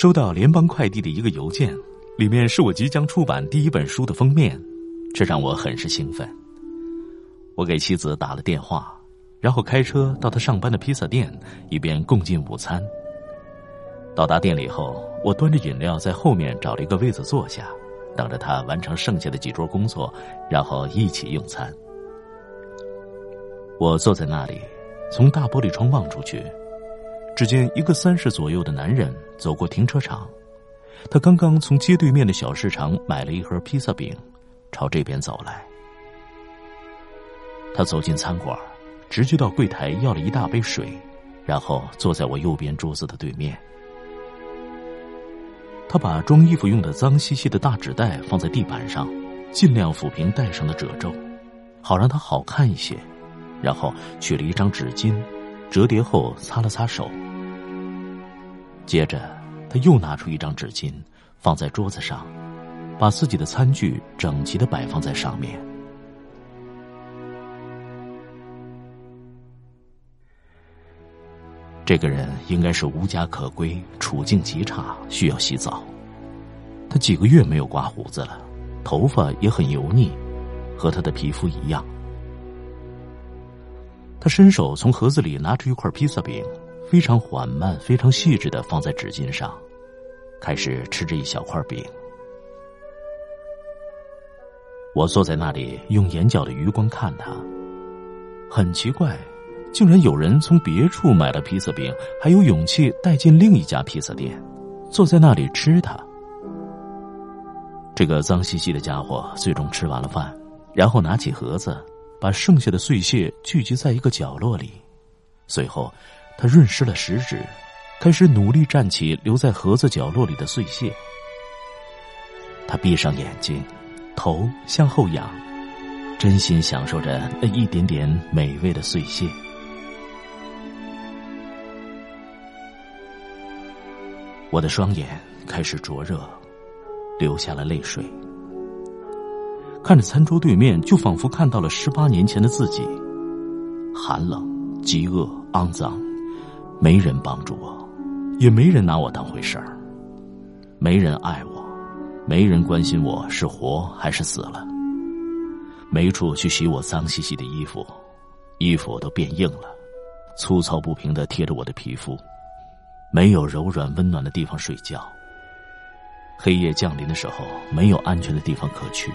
收到联邦快递的一个邮件，里面是我即将出版第一本书的封面，这让我很是兴奋。我给妻子打了电话，然后开车到他上班的披萨店，以便共进午餐。到达店里后，我端着饮料在后面找了一个位子坐下，等着他完成剩下的几桌工作，然后一起用餐。我坐在那里，从大玻璃窗望出去。只见一个三十左右的男人走过停车场，他刚刚从街对面的小市场买了一盒披萨饼，朝这边走来。他走进餐馆，直接到柜台要了一大杯水，然后坐在我右边桌子的对面。他把装衣服用的脏兮兮的大纸袋放在地板上，尽量抚平袋上的褶皱，好让它好看一些。然后取了一张纸巾，折叠后擦了擦手。接着，他又拿出一张纸巾，放在桌子上，把自己的餐具整齐的摆放在上面。这个人应该是无家可归，处境极差，需要洗澡。他几个月没有刮胡子了，头发也很油腻，和他的皮肤一样。他伸手从盒子里拿出一块披萨饼。非常缓慢、非常细致的放在纸巾上，开始吃着一小块饼。我坐在那里，用眼角的余光看他。很奇怪，竟然有人从别处买了披萨饼，还有勇气带进另一家披萨店，坐在那里吃它。这个脏兮兮的家伙最终吃完了饭，然后拿起盒子，把剩下的碎屑聚集在一个角落里，随后。他润湿了食指，开始努力站起留在盒子角落里的碎屑。他闭上眼睛，头向后仰，真心享受着那一点点美味的碎屑。我的双眼开始灼热，流下了泪水。看着餐桌对面，就仿佛看到了十八年前的自己，寒冷、饥饿、肮脏。没人帮助我，也没人拿我当回事儿，没人爱我，没人关心我是活还是死了，没处去洗我脏兮兮的衣服，衣服都变硬了，粗糙不平的贴着我的皮肤，没有柔软温暖的地方睡觉。黑夜降临的时候，没有安全的地方可去。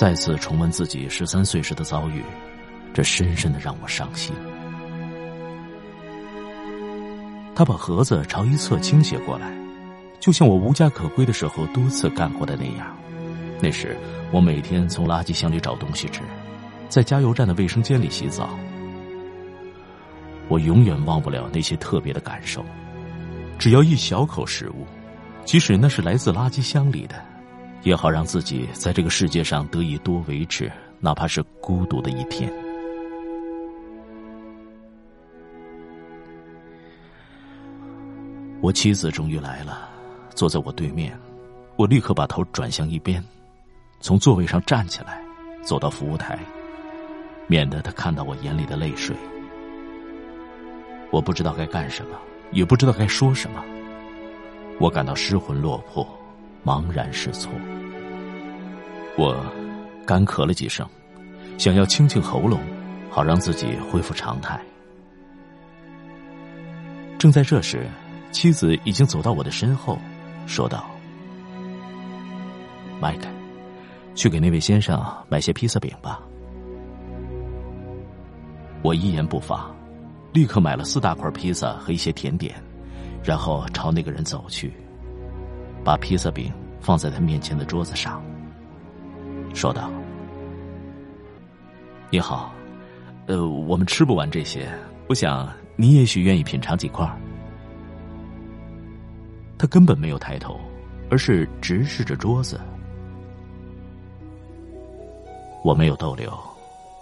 再次重温自己十三岁时的遭遇，这深深的让我伤心。他把盒子朝一侧倾斜过来，就像我无家可归的时候多次干过的那样。那时我每天从垃圾箱里找东西吃，在加油站的卫生间里洗澡。我永远忘不了那些特别的感受。只要一小口食物，即使那是来自垃圾箱里的，也好让自己在这个世界上得以多维持，哪怕是孤独的一天。我妻子终于来了，坐在我对面。我立刻把头转向一边，从座位上站起来，走到服务台，免得他看到我眼里的泪水。我不知道该干什么，也不知道该说什么。我感到失魂落魄，茫然失措。我干咳了几声，想要清清喉咙，好让自己恢复常态。正在这时，妻子已经走到我的身后，说道：“迈克，去给那位先生买些披萨饼吧。”我一言不发，立刻买了四大块披萨和一些甜点，然后朝那个人走去，把披萨饼放在他面前的桌子上，说道：“你好，呃，我们吃不完这些，我想你也许愿意品尝几块。”他根本没有抬头，而是直视着桌子。我没有逗留，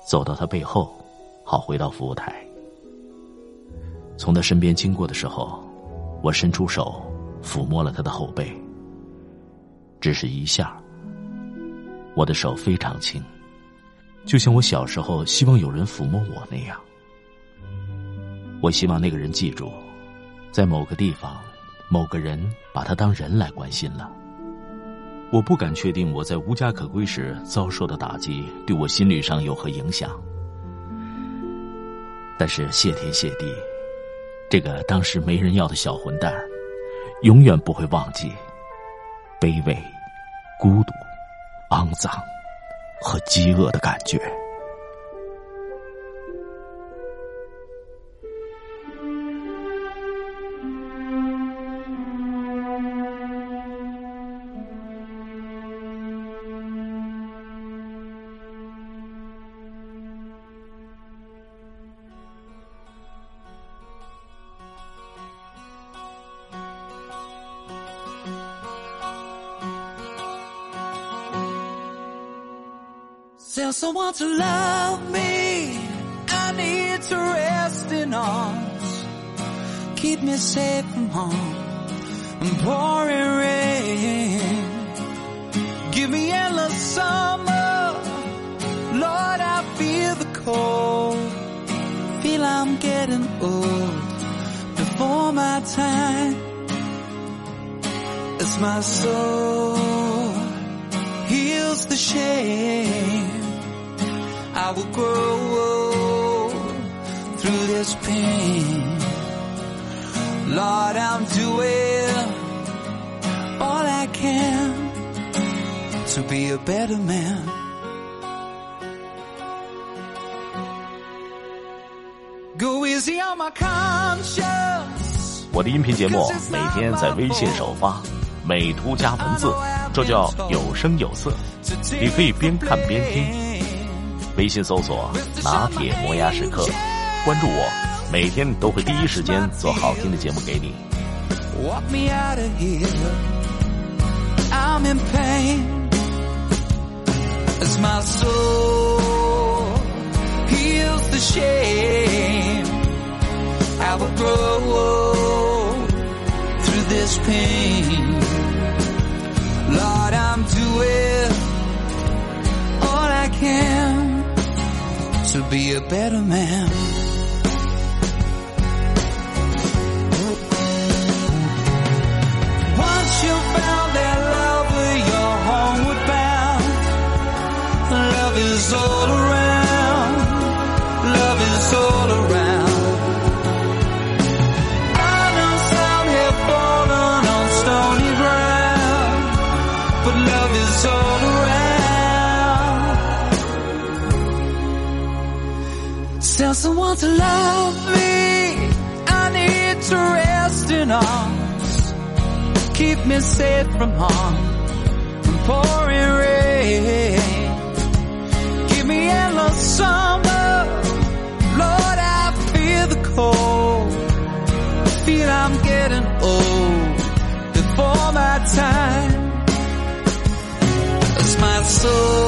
走到他背后。好，回到服务台。从他身边经过的时候，我伸出手抚摸了他的后背。只是一下，我的手非常轻，就像我小时候希望有人抚摸我那样。我希望那个人记住，在某个地方，某个人把他当人来关心了。我不敢确定我在无家可归时遭受的打击对我心理上有何影响。但是谢天谢地，这个当时没人要的小混蛋，永远不会忘记卑微、孤独、肮脏和饥饿的感觉。Someone to love me. I need to rest in arms. Keep me safe from harm and pouring rain. Give me endless summer. Lord, I feel the cold. Feel I'm getting old before my time. As my soul heals the shame. I will grow through this pain. Lord, I'm doing all I can to be a better man. Go easy on my conscience. 我的音频节目每天在微信首发，美图加文字，这叫有声有色。你可以边看边听。微信搜索“拿铁磨牙时刻”，关注我，每天都会第一时间做好听的节目给你。To be a better man. Tell someone to love me. I need to rest in arms. Keep me safe from harm, from pouring rain. Give me endless summer. Lord, I feel the cold. I feel I'm getting old before my time. As my soul